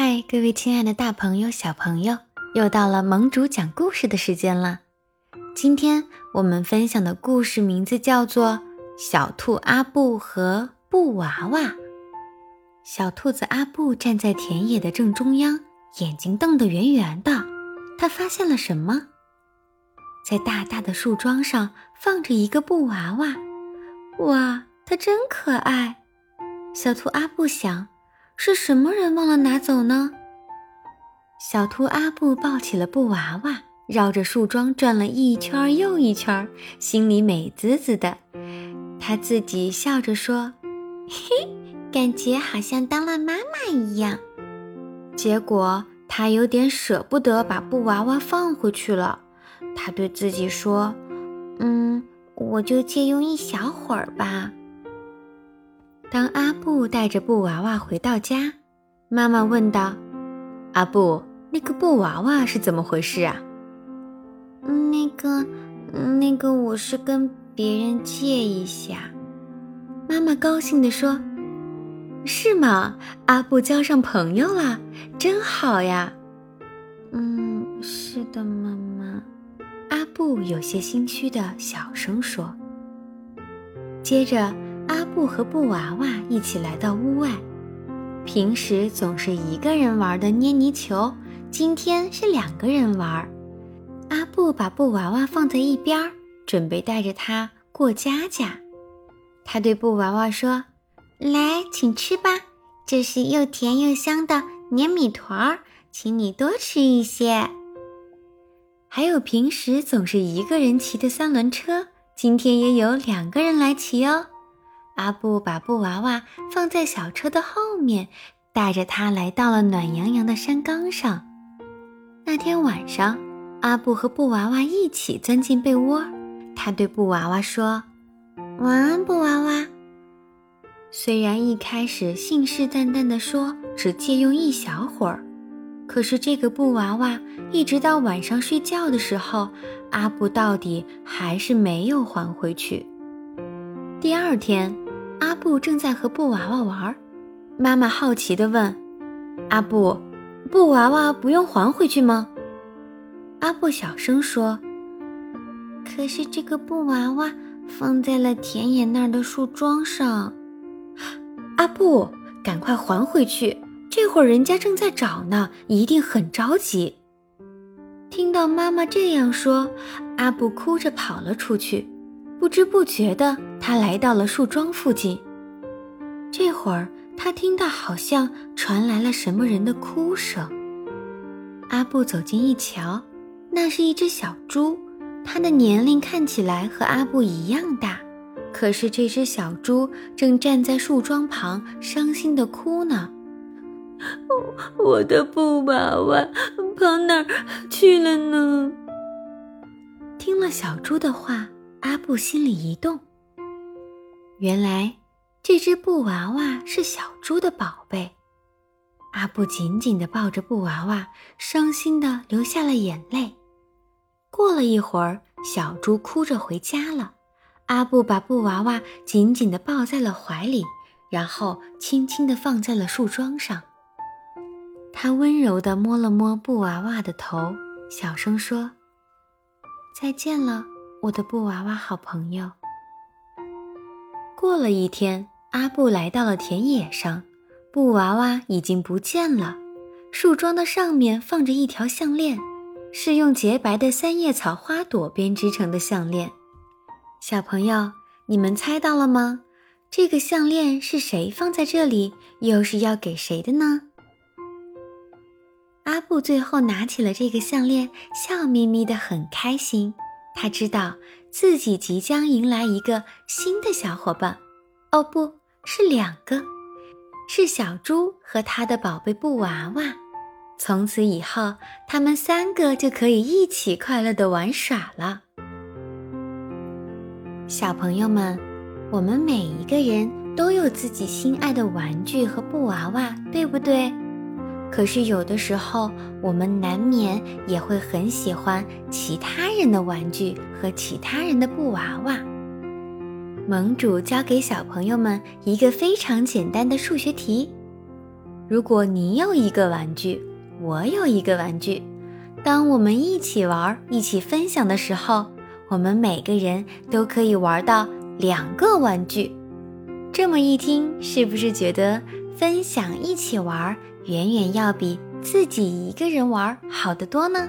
嗨，各位亲爱的大朋友、小朋友，又到了盟主讲故事的时间了。今天我们分享的故事名字叫做《小兔阿布和布娃娃》。小兔子阿布站在田野的正中央，眼睛瞪得圆圆的。他发现了什么？在大大的树桩上放着一个布娃娃。哇，它真可爱！小兔阿布想。是什么人忘了拿走呢？小兔阿布抱起了布娃娃，绕着树桩转了一圈又一圈，心里美滋滋的。他自己笑着说：“嘿，感觉好像当了妈妈一样。”结果他有点舍不得把布娃娃放回去了。他对自己说：“嗯，我就借用一小会儿吧。”当阿布带着布娃娃回到家，妈妈问道：“阿布，那个布娃娃是怎么回事啊？”“那个，那个，我是跟别人借一下。”妈妈高兴地说：“是吗？阿布交上朋友了，真好呀！”“嗯，是的，妈妈。”阿布有些心虚的小声说。接着。阿布和布娃娃一起来到屋外。平时总是一个人玩的捏泥球，今天是两个人玩。阿布把布娃娃放在一边，准备带着它过家家。他对布娃娃说：“来，请吃吧，这是又甜又香的黏米团儿，请你多吃一些。”还有平时总是一个人骑的三轮车，今天也有两个人来骑哦。阿布把布娃娃放在小车的后面，带着它来到了暖洋洋的山岗上。那天晚上，阿布和布娃娃一起钻进被窝。他对布娃娃说：“晚安，布娃娃。”虽然一开始信誓旦旦地说只借用一小会儿，可是这个布娃娃一直到晚上睡觉的时候，阿布到底还是没有还回去。第二天。阿布正在和布娃娃玩，妈妈好奇地问：“阿布，布娃娃不用还回去吗？”阿布小声说：“可是这个布娃娃放在了田野那儿的树桩上。”阿布，赶快还回去！这会儿人家正在找呢，一定很着急。听到妈妈这样说，阿布哭着跑了出去。不知不觉的，他来到了树桩附近。这会儿，他听到好像传来了什么人的哭声。阿布走近一瞧，那是一只小猪，它的年龄看起来和阿布一样大。可是这只小猪正站在树桩旁，伤心的哭呢。我的布娃娃跑哪儿去了呢？听了小猪的话。阿布心里一动，原来这只布娃娃是小猪的宝贝。阿布紧紧地抱着布娃娃，伤心地流下了眼泪。过了一会儿，小猪哭着回家了。阿布把布娃娃紧紧地抱在了怀里，然后轻轻地放在了树桩上。他温柔地摸了摸布娃娃的头，小声说：“再见了。”我的布娃娃好朋友。过了一天，阿布来到了田野上，布娃娃已经不见了。树桩的上面放着一条项链，是用洁白的三叶草花朵编织成的项链。小朋友，你们猜到了吗？这个项链是谁放在这里，又是要给谁的呢？阿布最后拿起了这个项链，笑眯眯的，很开心。他知道自己即将迎来一个新的小伙伴，哦，不是两个，是小猪和他的宝贝布娃娃。从此以后，他们三个就可以一起快乐的玩耍了。小朋友们，我们每一个人都有自己心爱的玩具和布娃娃，对不对？可是有的时候，我们难免也会很喜欢其他人的玩具和其他人的布娃娃。盟主教给小朋友们一个非常简单的数学题：如果你有一个玩具，我有一个玩具，当我们一起玩、一起分享的时候，我们每个人都可以玩到两个玩具。这么一听，是不是觉得分享、一起玩远远要比自己一个人玩好得多呢？